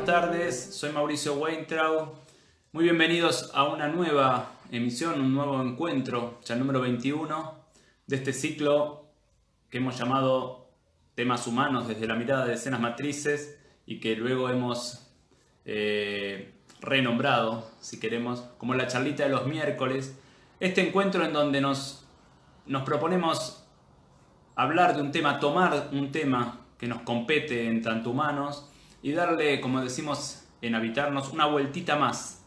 buenas tardes. Soy Mauricio Weintraub. Muy bienvenidos a una nueva emisión, un nuevo encuentro, ya el número 21 de este ciclo que hemos llamado Temas Humanos desde la mirada de escenas matrices y que luego hemos eh, renombrado, si queremos, como la charlita de los miércoles. Este encuentro en donde nos, nos proponemos hablar de un tema, tomar un tema que nos compete en tanto humanos y darle, como decimos en Habitarnos, una vueltita más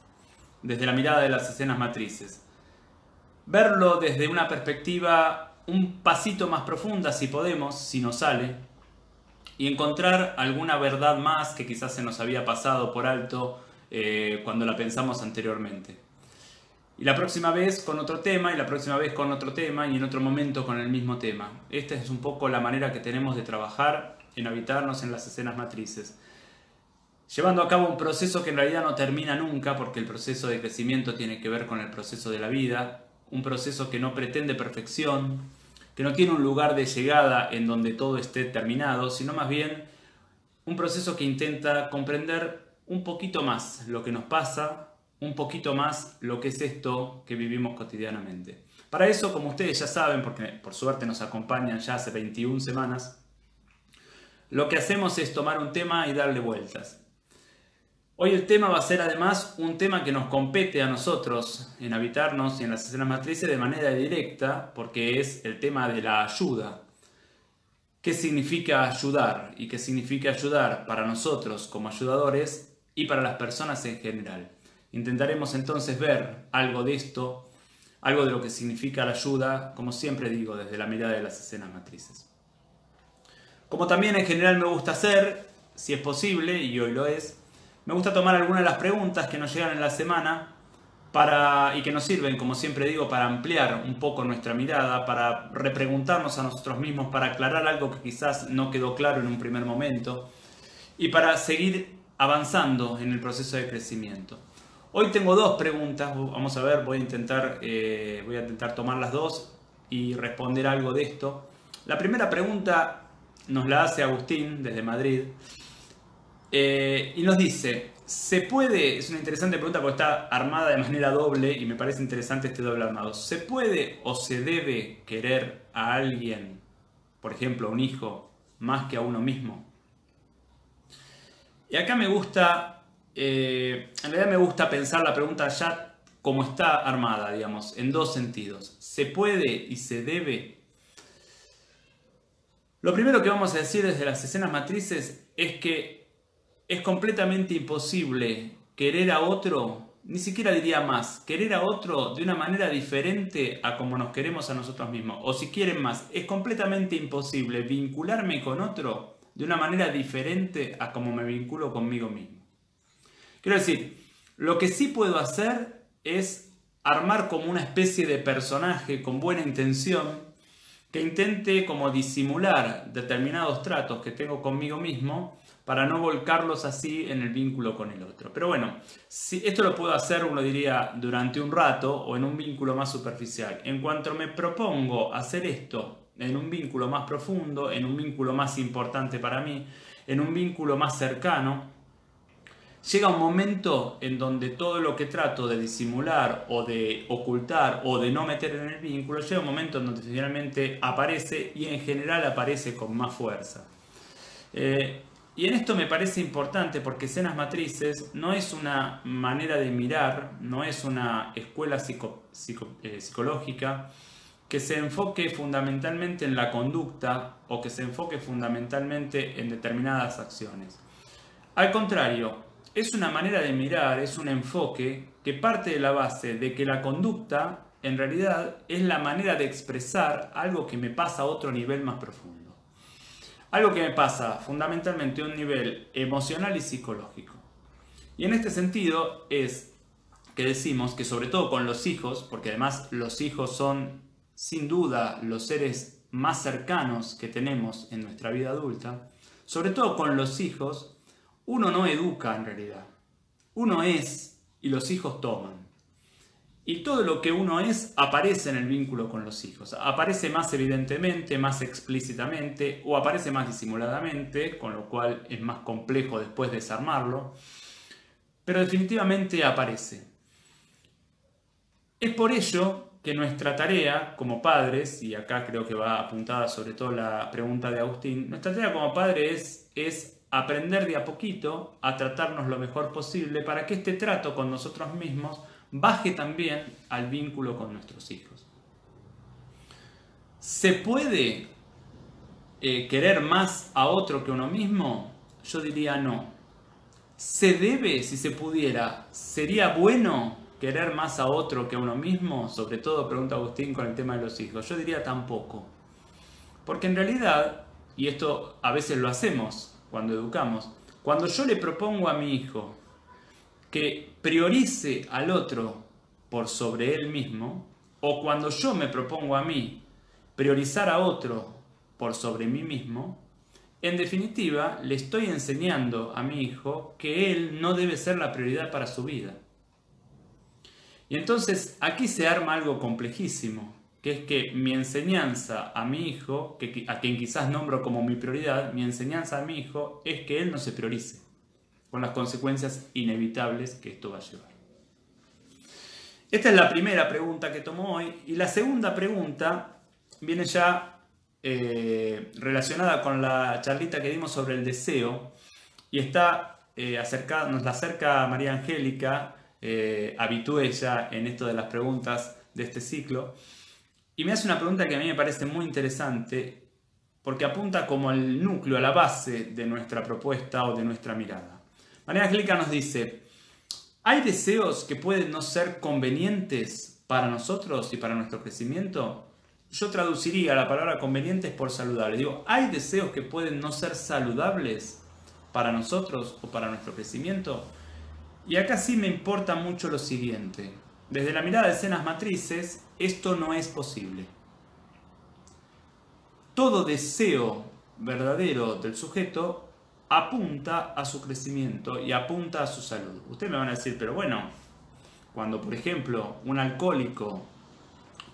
desde la mirada de las escenas matrices. Verlo desde una perspectiva un pasito más profunda, si podemos, si nos sale, y encontrar alguna verdad más que quizás se nos había pasado por alto eh, cuando la pensamos anteriormente. Y la próxima vez con otro tema, y la próxima vez con otro tema, y en otro momento con el mismo tema. Esta es un poco la manera que tenemos de trabajar en habitarnos en las escenas matrices llevando a cabo un proceso que en realidad no termina nunca, porque el proceso de crecimiento tiene que ver con el proceso de la vida, un proceso que no pretende perfección, que no tiene un lugar de llegada en donde todo esté terminado, sino más bien un proceso que intenta comprender un poquito más lo que nos pasa, un poquito más lo que es esto que vivimos cotidianamente. Para eso, como ustedes ya saben, porque por suerte nos acompañan ya hace 21 semanas, lo que hacemos es tomar un tema y darle vueltas. Hoy el tema va a ser además un tema que nos compete a nosotros en habitarnos y en las escenas matrices de manera directa, porque es el tema de la ayuda. ¿Qué significa ayudar? ¿Y qué significa ayudar para nosotros como ayudadores y para las personas en general? Intentaremos entonces ver algo de esto, algo de lo que significa la ayuda, como siempre digo, desde la mirada de las escenas matrices. Como también en general me gusta hacer, si es posible, y hoy lo es, me gusta tomar algunas de las preguntas que nos llegan en la semana para, y que nos sirven, como siempre digo, para ampliar un poco nuestra mirada, para repreguntarnos a nosotros mismos, para aclarar algo que quizás no quedó claro en un primer momento y para seguir avanzando en el proceso de crecimiento. Hoy tengo dos preguntas, vamos a ver, voy a intentar, eh, voy a intentar tomar las dos y responder algo de esto. La primera pregunta nos la hace Agustín desde Madrid eh, y nos dice, ¿se puede, es una interesante pregunta porque está armada de manera doble y me parece interesante este doble armado, ¿se puede o se debe querer a alguien, por ejemplo a un hijo, más que a uno mismo? Y acá me gusta, eh, en realidad me gusta pensar la pregunta ya como está armada, digamos, en dos sentidos. ¿Se puede y se debe? Lo primero que vamos a decir desde las escenas matrices es que es completamente imposible querer a otro, ni siquiera diría más, querer a otro de una manera diferente a como nos queremos a nosotros mismos. O si quieren más, es completamente imposible vincularme con otro de una manera diferente a como me vinculo conmigo mismo. Quiero decir, lo que sí puedo hacer es armar como una especie de personaje con buena intención que intente como disimular determinados tratos que tengo conmigo mismo para no volcarlos así en el vínculo con el otro. Pero bueno, si esto lo puedo hacer, uno diría, durante un rato o en un vínculo más superficial. En cuanto me propongo hacer esto en un vínculo más profundo, en un vínculo más importante para mí, en un vínculo más cercano, llega un momento en donde todo lo que trato de disimular o de ocultar o de no meter en el vínculo, llega un momento en donde finalmente aparece y en general aparece con más fuerza. Eh, y en esto me parece importante porque escenas matrices no es una manera de mirar, no es una escuela eh, psicológica que se enfoque fundamentalmente en la conducta o que se enfoque fundamentalmente en determinadas acciones. Al contrario, es una manera de mirar, es un enfoque que parte de la base de que la conducta en realidad es la manera de expresar algo que me pasa a otro nivel más profundo. Algo que me pasa fundamentalmente a un nivel emocional y psicológico. Y en este sentido es que decimos que sobre todo con los hijos, porque además los hijos son sin duda los seres más cercanos que tenemos en nuestra vida adulta, sobre todo con los hijos, uno no educa en realidad. Uno es y los hijos toman. Y todo lo que uno es aparece en el vínculo con los hijos. Aparece más evidentemente, más explícitamente o aparece más disimuladamente, con lo cual es más complejo después desarmarlo. Pero definitivamente aparece. Es por ello que nuestra tarea como padres, y acá creo que va apuntada sobre todo la pregunta de Agustín, nuestra tarea como padres es aprender de a poquito a tratarnos lo mejor posible para que este trato con nosotros mismos baje también al vínculo con nuestros hijos. ¿Se puede eh, querer más a otro que uno mismo? Yo diría no. ¿Se debe, si se pudiera, sería bueno querer más a otro que a uno mismo? Sobre todo, pregunta Agustín con el tema de los hijos. Yo diría tampoco. Porque en realidad, y esto a veces lo hacemos cuando educamos, cuando yo le propongo a mi hijo que priorice al otro por sobre él mismo, o cuando yo me propongo a mí priorizar a otro por sobre mí mismo, en definitiva le estoy enseñando a mi hijo que él no debe ser la prioridad para su vida. Y entonces aquí se arma algo complejísimo, que es que mi enseñanza a mi hijo, que, a quien quizás nombro como mi prioridad, mi enseñanza a mi hijo es que él no se priorice con las consecuencias inevitables que esto va a llevar. Esta es la primera pregunta que tomo hoy y la segunda pregunta viene ya eh, relacionada con la charlita que dimos sobre el deseo y está eh, nos la acerca María Angélica, eh, habitúe ya en esto de las preguntas de este ciclo, y me hace una pregunta que a mí me parece muy interesante porque apunta como el núcleo, a la base de nuestra propuesta o de nuestra mirada. María Angélica nos dice, ¿hay deseos que pueden no ser convenientes para nosotros y para nuestro crecimiento? Yo traduciría la palabra convenientes por saludables. Digo, ¿hay deseos que pueden no ser saludables para nosotros o para nuestro crecimiento? Y acá sí me importa mucho lo siguiente. Desde la mirada de escenas matrices, esto no es posible. Todo deseo verdadero del sujeto apunta a su crecimiento y apunta a su salud. Ustedes me van a decir, pero bueno, cuando por ejemplo un alcohólico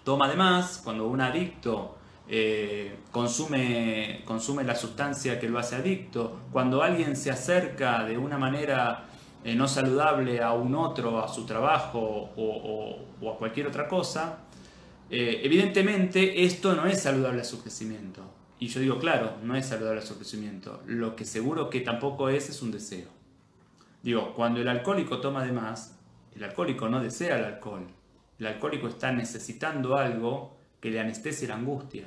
toma de más, cuando un adicto eh, consume, consume la sustancia que lo hace adicto, cuando alguien se acerca de una manera eh, no saludable a un otro, a su trabajo o, a cualquier otra cosa, eh, evidentemente esto no es saludable a su crecimiento. Y yo digo, claro, no es saludable su crecimiento. Lo que seguro que tampoco es es un deseo. Digo, cuando el alcohólico toma de más, el alcohólico no desea el alcohol. El alcohólico está necesitando algo que le anestesie la angustia.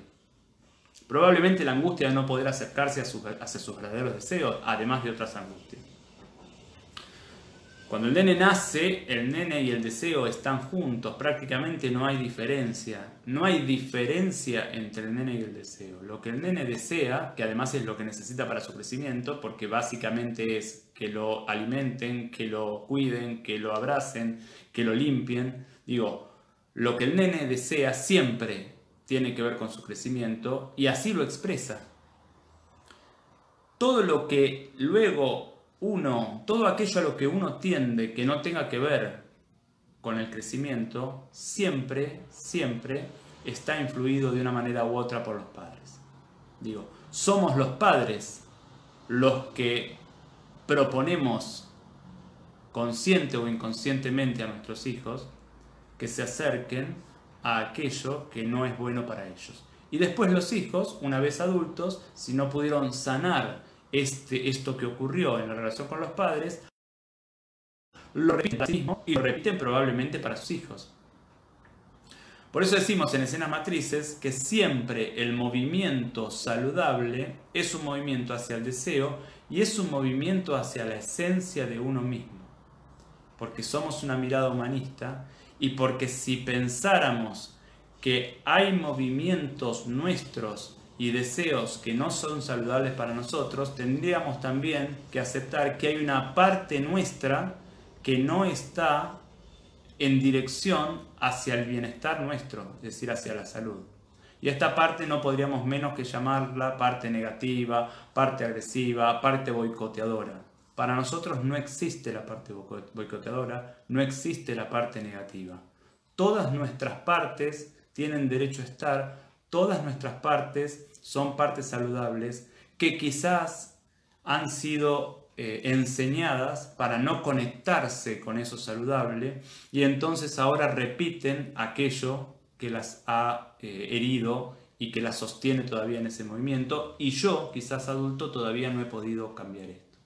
Probablemente la angustia de no poder acercarse a hacia sus verdaderos deseos, además de otras angustias. Cuando el nene nace, el nene y el deseo están juntos, prácticamente no hay diferencia. No hay diferencia entre el nene y el deseo. Lo que el nene desea, que además es lo que necesita para su crecimiento, porque básicamente es que lo alimenten, que lo cuiden, que lo abracen, que lo limpien. Digo, lo que el nene desea siempre tiene que ver con su crecimiento y así lo expresa. Todo lo que luego uno, todo aquello a lo que uno tiende que no tenga que ver con el crecimiento, siempre, siempre está influido de una manera u otra por los padres. Digo, somos los padres los que proponemos consciente o inconscientemente a nuestros hijos que se acerquen a aquello que no es bueno para ellos. Y después los hijos, una vez adultos, si no pudieron sanar este, esto que ocurrió en la relación con los padres, lo repiten sí mismo y lo repiten probablemente para sus hijos. Por eso decimos en escenas matrices que siempre el movimiento saludable es un movimiento hacia el deseo y es un movimiento hacia la esencia de uno mismo. Porque somos una mirada humanista y porque si pensáramos que hay movimientos nuestros y deseos que no son saludables para nosotros, tendríamos también que aceptar que hay una parte nuestra que no está en dirección hacia el bienestar nuestro, es decir, hacia la salud. Y esta parte no podríamos menos que llamarla parte negativa, parte agresiva, parte boicoteadora. Para nosotros no existe la parte boicoteadora, no existe la parte negativa. Todas nuestras partes tienen derecho a estar, todas nuestras partes son partes saludables que quizás han sido eh, enseñadas para no conectarse con eso saludable y entonces ahora repiten aquello que las ha eh, herido y que las sostiene todavía en ese movimiento y yo, quizás adulto, todavía no he podido cambiar esto.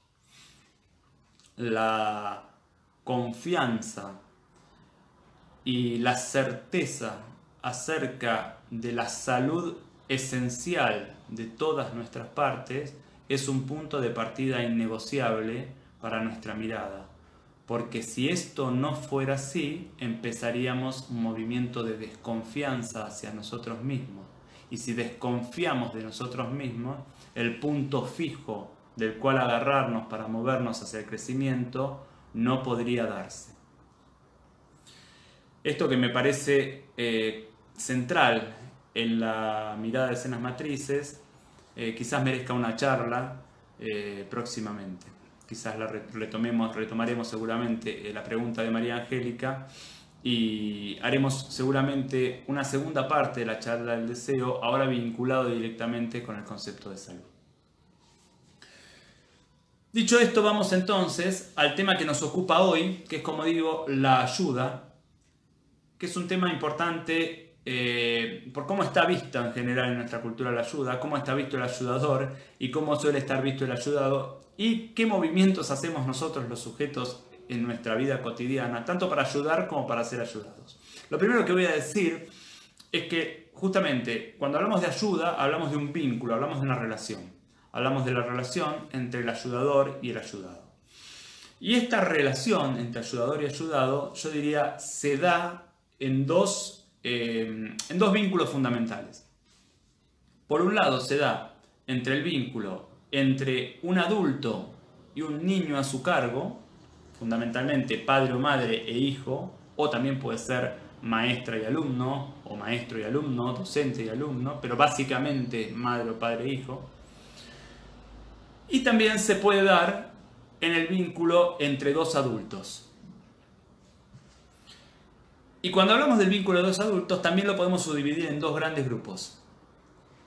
La confianza y la certeza acerca de la salud esencial de todas nuestras partes es un punto de partida innegociable para nuestra mirada. Porque si esto no fuera así, empezaríamos un movimiento de desconfianza hacia nosotros mismos. Y si desconfiamos de nosotros mismos, el punto fijo del cual agarrarnos para movernos hacia el crecimiento no podría darse. Esto que me parece eh, central en la mirada de escenas matrices, eh, quizás merezca una charla eh, próximamente. Quizás la retomemos, retomaremos seguramente la pregunta de María Angélica y haremos seguramente una segunda parte de la charla del deseo, ahora vinculado directamente con el concepto de salud. Dicho esto, vamos entonces al tema que nos ocupa hoy, que es como digo, la ayuda que es un tema importante eh, por cómo está visto en general en nuestra cultura la ayuda, cómo está visto el ayudador y cómo suele estar visto el ayudado y qué movimientos hacemos nosotros los sujetos en nuestra vida cotidiana, tanto para ayudar como para ser ayudados. Lo primero que voy a decir es que justamente cuando hablamos de ayuda hablamos de un vínculo, hablamos de una relación, hablamos de la relación entre el ayudador y el ayudado. Y esta relación entre ayudador y ayudado, yo diría, se da en dos, eh, en dos vínculos fundamentales. Por un lado se da entre el vínculo entre un adulto y un niño a su cargo, fundamentalmente padre o madre e hijo, o también puede ser maestra y alumno, o maestro y alumno, docente y alumno, pero básicamente madre o padre e hijo. Y también se puede dar en el vínculo entre dos adultos, y cuando hablamos del vínculo de dos adultos, también lo podemos subdividir en dos grandes grupos.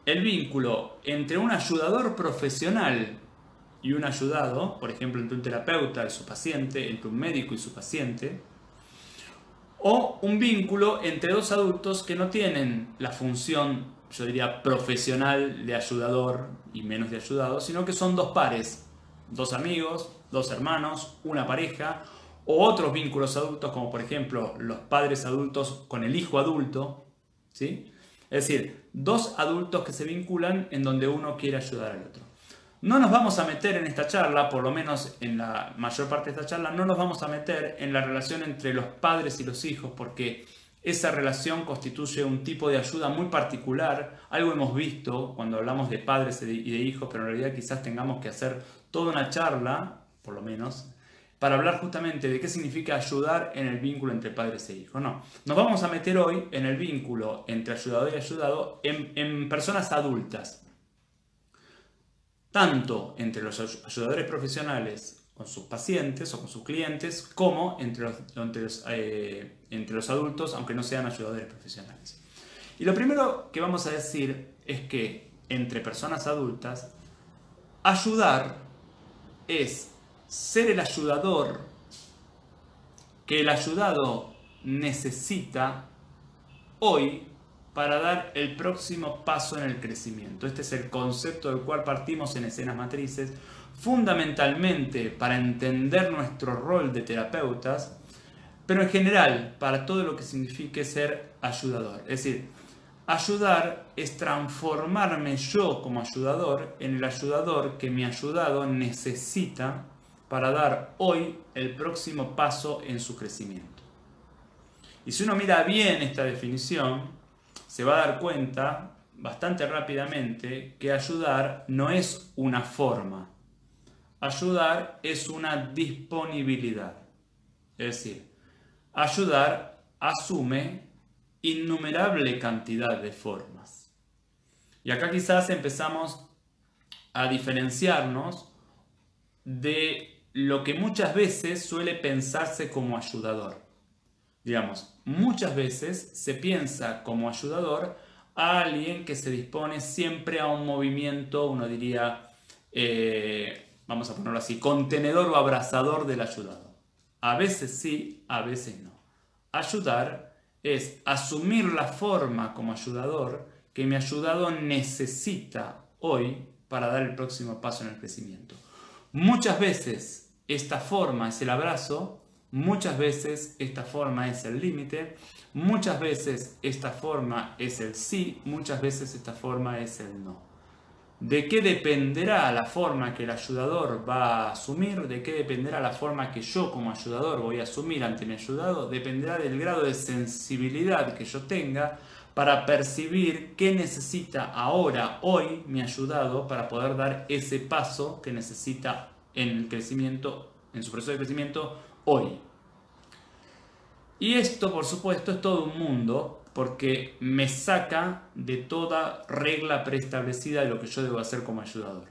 El vínculo entre un ayudador profesional y un ayudado, por ejemplo, entre un terapeuta y su paciente, entre un médico y su paciente, o un vínculo entre dos adultos que no tienen la función, yo diría, profesional de ayudador y menos de ayudado, sino que son dos pares, dos amigos, dos hermanos, una pareja o otros vínculos adultos, como por ejemplo los padres adultos con el hijo adulto, ¿sí? Es decir, dos adultos que se vinculan en donde uno quiere ayudar al otro. No nos vamos a meter en esta charla, por lo menos en la mayor parte de esta charla, no nos vamos a meter en la relación entre los padres y los hijos, porque esa relación constituye un tipo de ayuda muy particular. Algo hemos visto cuando hablamos de padres y de hijos, pero en realidad quizás tengamos que hacer toda una charla, por lo menos, para hablar justamente de qué significa ayudar en el vínculo entre padres e hijos. No, nos vamos a meter hoy en el vínculo entre ayudador y ayudado en, personas adultas, tanto entre los ayudadores profesionales con sus pacientes o con sus clientes, como entre los, entre los, eh, entre los adultos, aunque no sean ayudadores profesionales. Y lo primero que vamos a decir es que entre personas adultas, ayudar es ser el ayudador que el ayudado necesita hoy para dar el próximo paso en el crecimiento. Este es el concepto del cual partimos en escenas matrices, fundamentalmente para entender nuestro rol de terapeutas, pero en general para todo lo que signifique ser ayudador. Es decir, ayudar es transformarme yo como ayudador en el ayudador que mi ayudado necesita para dar hoy el próximo paso en su crecimiento. Y si uno mira bien esta definición, se va a dar cuenta bastante rápidamente que ayudar no es una forma. Ayudar es una disponibilidad. Es decir, ayudar asume innumerable cantidad de formas. Y acá quizás empezamos a diferenciarnos de lo que muchas veces suele pensarse como ayudador. Digamos, muchas veces se piensa como ayudador a alguien que se dispone siempre a un movimiento, uno diría, eh, vamos a ponerlo así, contenedor o abrazador del ayudado. A veces sí, a veces no. Ayudar es asumir la forma como ayudador que mi ayudado necesita hoy para dar el próximo paso en el crecimiento. Muchas veces esta forma es el abrazo, muchas veces esta forma es el límite, muchas veces esta forma es el sí, muchas veces esta forma es el no. ¿De qué dependerá la forma que el ayudador va a asumir? ¿De qué dependerá la forma que yo como ayudador voy a asumir ante mi ayudado? Dependerá del grado de sensibilidad que yo tenga para percibir qué necesita ahora, hoy, mi ayudado para poder dar ese paso que necesita en el crecimiento, en su proceso de crecimiento hoy. Y esto, por supuesto, es todo un mundo porque me saca de toda regla preestablecida de lo que yo debo hacer como ayudador.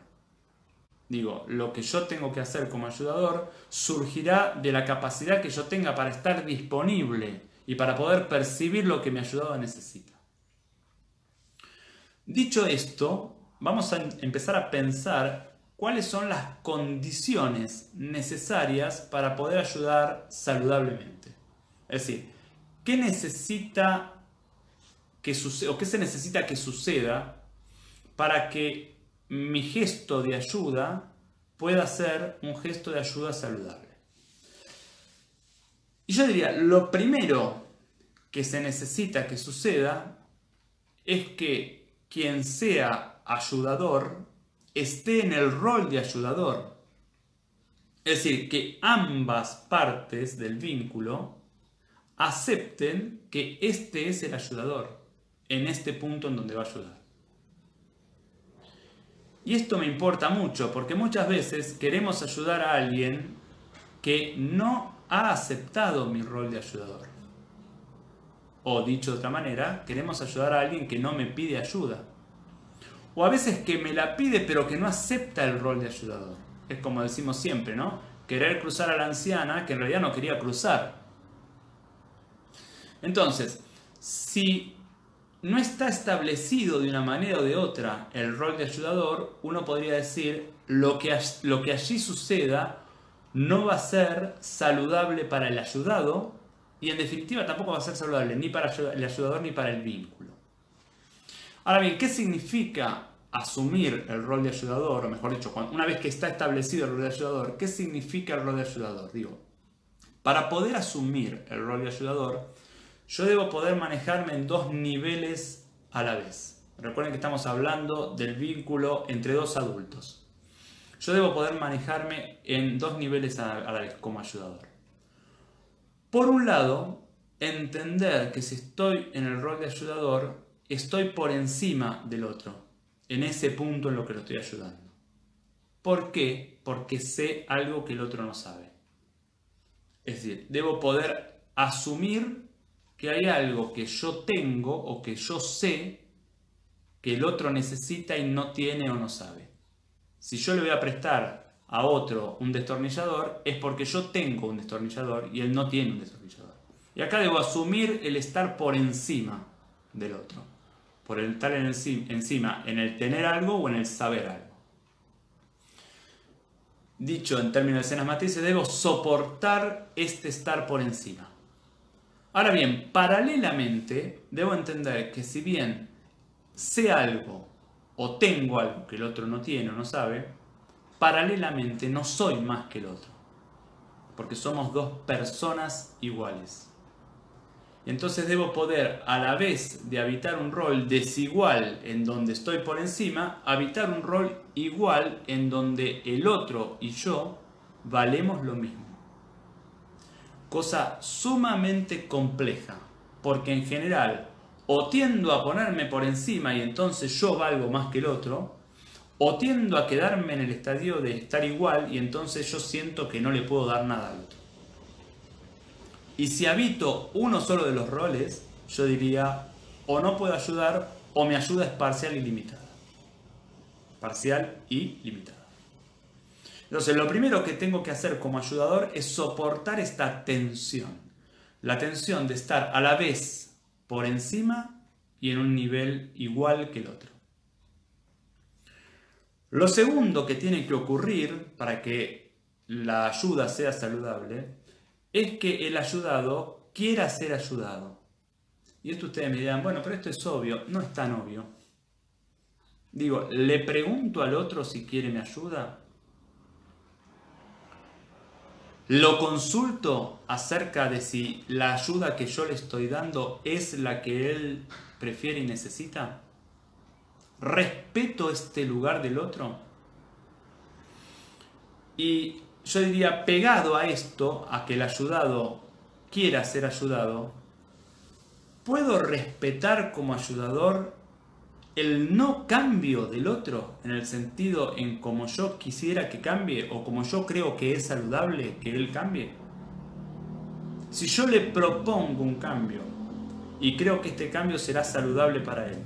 Digo, lo que yo tengo que hacer como ayudador surgirá de la capacidad que yo tenga para estar disponible y para poder percibir lo que mi ayudado necesita. Dicho esto, vamos a empezar a pensar cuáles son las condiciones necesarias para poder ayudar saludablemente. Es decir, ¿qué necesita que suceda o qué se necesita que suceda para que mi gesto de ayuda pueda ser un gesto de ayuda saludable? Y yo diría, lo primero que se necesita que suceda es que quien sea ayudador esté en el rol de ayudador. Es decir, que ambas partes del vínculo acepten que este es el ayudador en este punto en donde va a ayudar. Y esto me importa mucho porque muchas veces queremos ayudar a alguien que no ha aceptado mi rol de ayudador. O dicho de otra manera, queremos ayudar a alguien que no me pide ayuda. O a veces que me la pide pero que no acepta el rol de ayudador. Es como decimos siempre, ¿no? Querer cruzar a la anciana que en realidad no quería cruzar. Entonces, si no está establecido de una manera o de otra el rol de ayudador, uno podría decir lo que, lo que allí suceda no va a ser saludable para el ayudado y en definitiva tampoco va a ser saludable ni para el ayudador ni para el vínculo. Ahora bien, ¿qué significa asumir el rol de ayudador? O mejor dicho, una vez que está establecido el rol de ayudador, ¿qué significa el rol de ayudador? Digo, para poder asumir el rol de ayudador, yo debo poder manejarme en dos niveles a la vez. Recuerden que estamos hablando del vínculo entre dos adultos. Yo debo poder manejarme en dos niveles a la vez como ayudador. Por un lado, entender que si estoy en el rol de ayudador, estoy por encima del otro, en ese punto en lo que lo estoy ayudando. ¿Por qué? Porque sé algo que el otro no sabe. Es decir, debo poder asumir que hay algo que yo tengo o que yo sé que el otro necesita y no tiene o no sabe. Si yo le voy a prestar a otro un destornillador es porque yo tengo un destornillador y él no tiene un destornillador. Y acá debo asumir el estar por encima del otro, por estar en encima en el tener algo o en el saber algo. Dicho en términos de escenas matrices, debo soportar este estar por encima. Ahora bien, paralelamente debo entender que si bien sé algo o tengo algo que el otro no tiene o no sabe, paralelamente no soy más que el otro, porque somos dos personas iguales. Entonces debo poder, a la vez de habitar un rol desigual en donde estoy por encima, habitar un rol igual en donde el otro y yo valemos lo mismo. Cosa sumamente compleja, porque en general o tiendo a ponerme por encima y entonces yo valgo más que el otro, o tiendo a quedarme en el estadio de estar igual y entonces yo siento que no le puedo dar nada al otro. Y si habito uno solo de los roles, yo diría, o no puedo ayudar, o mi ayuda es parcial y limitada. Parcial y limitada. Entonces, lo primero que tengo que hacer como ayudador es soportar esta tensión. la tensión de estar a la vez por encima y en un nivel igual que el otro. Lo segundo que tiene que ocurrir para que la ayuda sea saludable es que el ayudado quiera ser ayudado. Y esto ustedes me dirán, bueno, pero esto es obvio. No es tan obvio. Digo, ¿le pregunto al otro si quiere mi ayuda? ¿Lo consulto acerca de si la ayuda que yo le estoy dando es la que él prefiere y necesita? ¿Respeto este lugar del otro? Y yo diría, pegado a esto, a que el ayudado quiera ser ayudado, ¿puedo respetar como ayudador el no cambio del otro en el sentido en como yo quisiera que cambie o como yo creo que es saludable que él cambie? Si yo le propongo un cambio y creo que este cambio será saludable para él,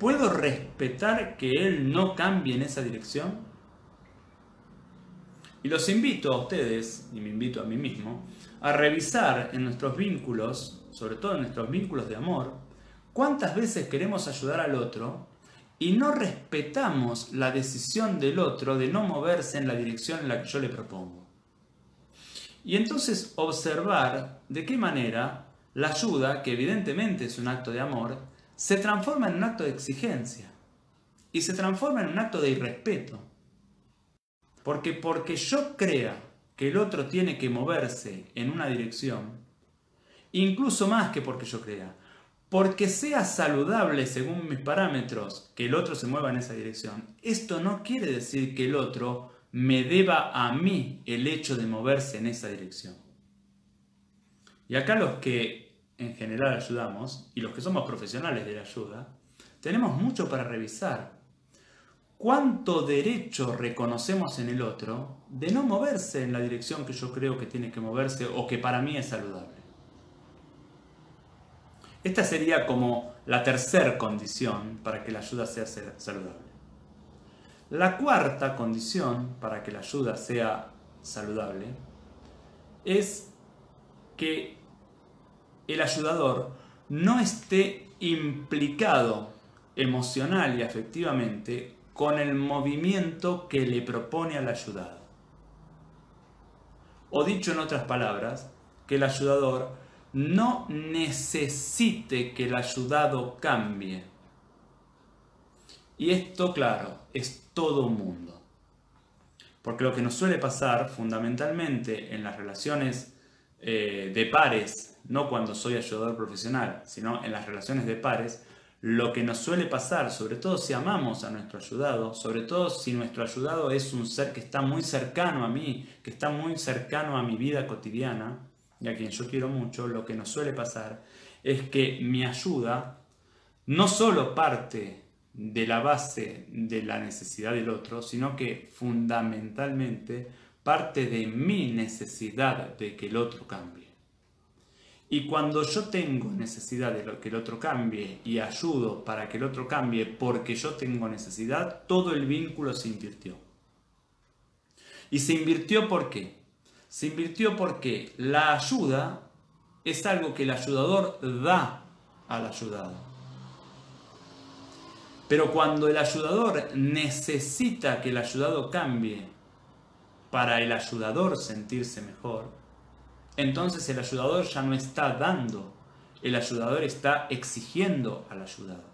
¿puedo respetar que él no cambie en esa dirección? Y los invito a ustedes, y me invito a mí mismo, a revisar en nuestros vínculos, sobre todo en nuestros vínculos de amor, cuántas veces queremos ayudar al otro y no respetamos la decisión del otro de no moverse en la dirección en la que yo le propongo. Y entonces observar de qué manera la ayuda, que evidentemente es un acto de amor, se transforma en un acto de exigencia y se transforma en un acto de irrespeto. Porque porque yo crea que el otro tiene que moverse en una dirección, incluso más que porque yo crea, porque sea saludable según mis parámetros que el otro se mueva en esa dirección, esto no quiere decir que el otro me deba a mí el hecho de moverse en esa dirección. Y acá los que en general ayudamos, y los que somos profesionales de la ayuda, tenemos mucho para revisar cuánto derecho reconocemos en el otro de no moverse en la dirección que yo creo que tiene que moverse o que para mí es saludable. Esta sería como la tercera condición para que la ayuda sea saludable. La cuarta condición para que la ayuda sea saludable es que el ayudador no esté implicado emocional y afectivamente con el movimiento que le propone al ayudado. O dicho en otras palabras, que el ayudador no necesite que el ayudado cambie. Y esto, claro, es todo un mundo. Porque lo que nos suele pasar fundamentalmente en las relaciones eh, de pares, no cuando soy ayudador profesional, sino en las relaciones de pares, lo que nos suele pasar, sobre todo si amamos a nuestro ayudado, sobre todo si nuestro ayudado es un ser que está muy cercano a mí, que está muy cercano a mi vida cotidiana, y a quien yo quiero mucho, lo que nos suele pasar es que mi ayuda no solo parte de la base de la necesidad del otro, sino que fundamentalmente parte de mi necesidad de que el otro cambie. Y cuando yo tengo necesidad de que el otro cambie y ayudo para que el otro cambie porque yo tengo necesidad, todo el vínculo se invirtió. ¿Y se invirtió por qué? Se invirtió porque la ayuda es algo que el ayudador da al ayudado. Pero cuando el ayudador necesita que el ayudado cambie para el ayudador sentirse mejor, entonces el ayudador ya no está dando, el ayudador está exigiendo al ayudado.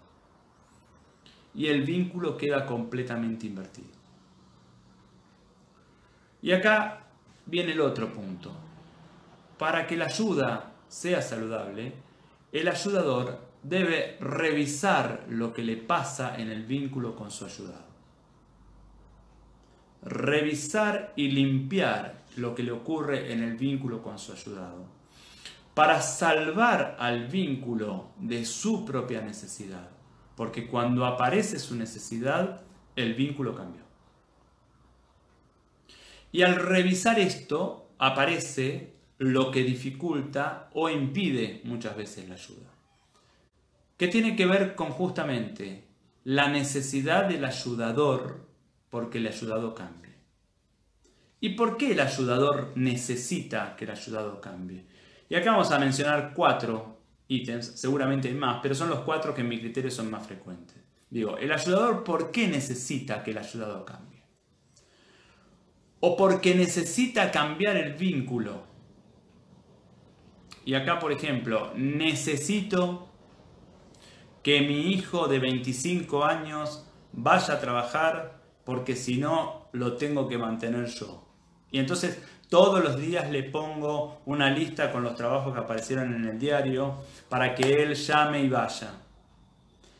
Y el vínculo queda completamente invertido. Y acá viene el otro punto. Para que la ayuda sea saludable, el ayudador debe revisar lo que le pasa en el vínculo con su ayudado. Revisar y limpiar lo que le ocurre en el vínculo con su ayudado, para salvar al vínculo de su propia necesidad, porque cuando aparece su necesidad, el vínculo cambió. Y al revisar esto, aparece lo que dificulta o impide muchas veces la ayuda. ¿Qué tiene que ver con justamente la necesidad del ayudador porque el ayudado cambia? ¿Y por qué el ayudador necesita que el ayudado cambie? Y acá vamos a mencionar cuatro ítems, seguramente hay más, pero son los cuatro que en mi criterio son más frecuentes. Digo, el ayudador, ¿por qué necesita que el ayudado cambie? O porque necesita cambiar el vínculo. Y acá, por ejemplo, necesito que mi hijo de 25 años vaya a trabajar porque si no lo tengo que mantener yo. Y entonces todos los días le pongo una lista con los trabajos que aparecieron en el diario para que él llame y vaya.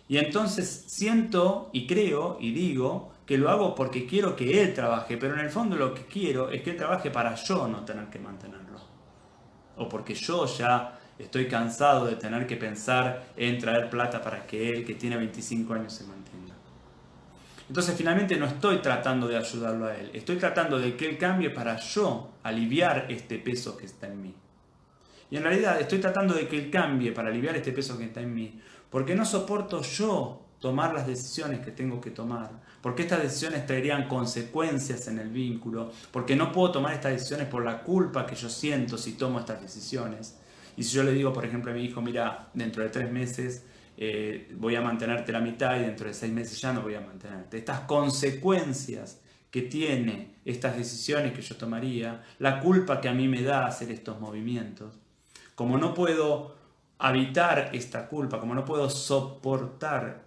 Y entonces siento y creo y digo que lo hago porque quiero que él trabaje, pero en el fondo lo que quiero es que él trabaje para yo no tener que mantenerlo. O porque yo ya estoy cansado de tener que pensar en traer plata para que él, que tiene 25 años, se mantenga. Entonces finalmente no estoy tratando de ayudarlo a él, estoy tratando de que él cambie para yo aliviar este peso que está en mí. Y en realidad estoy tratando de que él cambie para aliviar este peso que está en mí, porque no soporto yo tomar las decisiones que tengo que tomar, porque estas decisiones traerían consecuencias en el vínculo, porque no puedo tomar estas decisiones por la culpa que yo siento si tomo estas decisiones. Y si yo le digo, por ejemplo, a mi hijo, mira, dentro de tres meses eh, voy a mantenerte la mitad y dentro de seis meses ya no voy a mantenerte. Estas consecuencias que tiene estas decisiones que yo tomaría, la culpa que a mí me da hacer estos movimientos, como no puedo habitar esta culpa, como no puedo soportar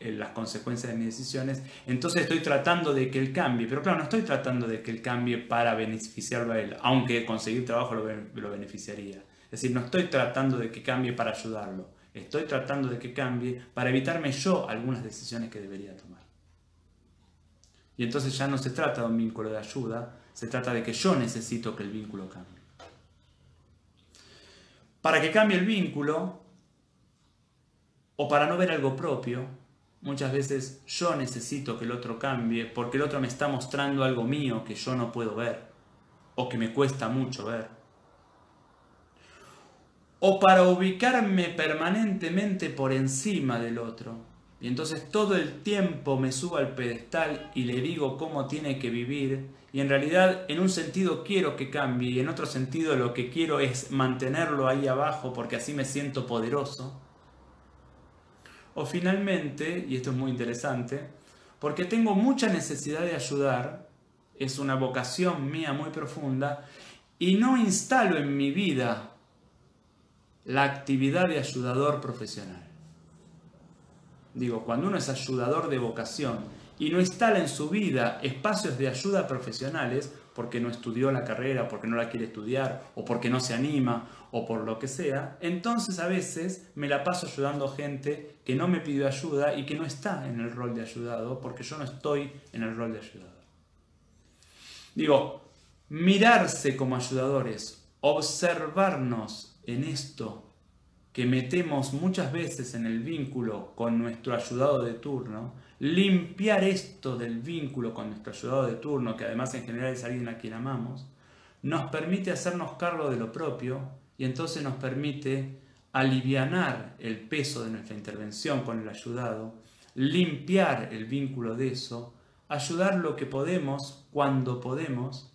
eh, las consecuencias de mis decisiones, entonces estoy tratando de que él cambie. Pero claro, no estoy tratando de que él cambie para beneficiarlo a él, aunque conseguir trabajo lo, lo beneficiaría. Es decir, no estoy tratando de que cambie para ayudarlo. Estoy tratando de que cambie para evitarme yo algunas decisiones que debería tomar. Y entonces ya no se trata de un vínculo de ayuda, se trata de que yo necesito que el vínculo cambie. Para que cambie el vínculo, o para no ver algo propio, muchas veces yo necesito que el otro cambie porque el otro me está mostrando algo mío que yo no puedo ver o que me cuesta mucho ver o para ubicarme permanentemente por encima del otro. Y entonces todo el tiempo me subo al pedestal y le digo cómo tiene que vivir. Y en realidad en un sentido quiero que cambie y en otro sentido lo que quiero es mantenerlo ahí abajo porque así me siento poderoso. O finalmente, y esto es muy interesante, porque tengo mucha necesidad de ayudar, es una vocación mía muy profunda, y no instalo en mi vida la actividad de ayudador profesional. Digo, cuando uno es ayudador de vocación y no instala en su vida espacios de ayuda profesionales, porque no estudió la carrera, porque no la quiere estudiar, o porque no se anima, o por lo que sea, entonces a veces me la paso ayudando gente que no me pidió ayuda y que no está en el rol de ayudado, porque yo no estoy en el rol de ayudador. Digo, mirarse como ayudadores, observarnos en esto que metemos muchas veces en el vínculo con nuestro ayudado de turno, limpiar esto del vínculo con nuestro ayudado de turno, que además en general es alguien a quien amamos, nos permite hacernos cargo de lo propio y entonces nos permite alivianar el peso de nuestra intervención con el ayudado, limpiar el vínculo de eso, ayudar lo que podemos cuando podemos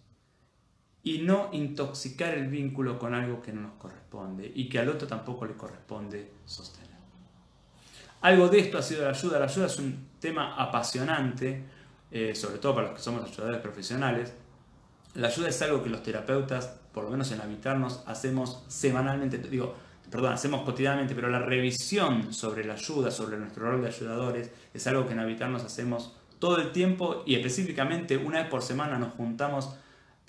y no intoxicar el vínculo con algo que no nos corresponde y que al otro tampoco le corresponde sostener. Algo de esto ha sido la ayuda. La ayuda es un tema apasionante, eh, sobre todo para los que somos ayudadores profesionales. La ayuda es algo que los terapeutas, por lo menos en Habitarnos, hacemos semanalmente, digo, perdón, hacemos cotidianamente, pero la revisión sobre la ayuda, sobre nuestro rol de ayudadores, es algo que en Habitarnos hacemos todo el tiempo y específicamente una vez por semana nos juntamos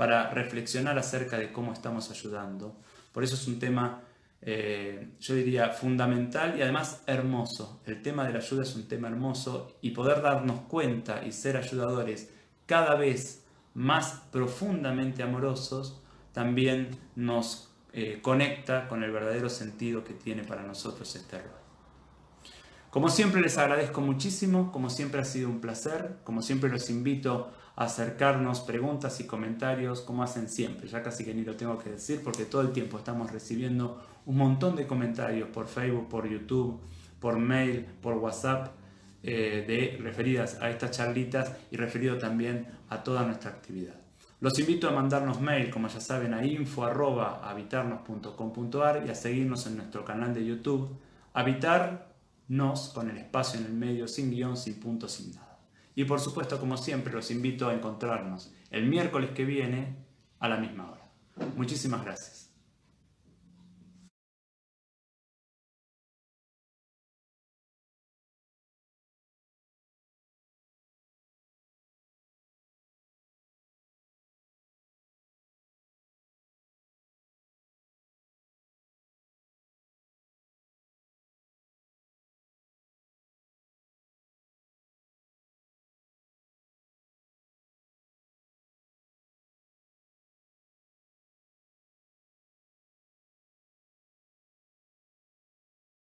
para reflexionar acerca de cómo estamos ayudando. Por eso es un tema, eh, yo diría, fundamental y además hermoso. El tema de la ayuda es un tema hermoso y poder darnos cuenta y ser ayudadores cada vez más profundamente amorosos también nos eh, conecta con el verdadero sentido que tiene para nosotros este rol. Como siempre les agradezco muchísimo, como siempre ha sido un placer, como siempre los invito acercarnos preguntas y comentarios como hacen siempre. Ya casi que ni lo tengo que decir porque todo el tiempo estamos recibiendo un montón de comentarios por Facebook, por YouTube, por mail, por WhatsApp, eh, de, referidas a estas charlitas y referido también a toda nuestra actividad. Los invito a mandarnos mail, como ya saben, a info.habitarnos.com.ar y a seguirnos en nuestro canal de YouTube, Habitarnos con el espacio en el medio, sin guion, sin punto, sin nada. Y por supuesto, como siempre, los invito a encontrarnos el miércoles que viene a la misma hora. Muchísimas gracias.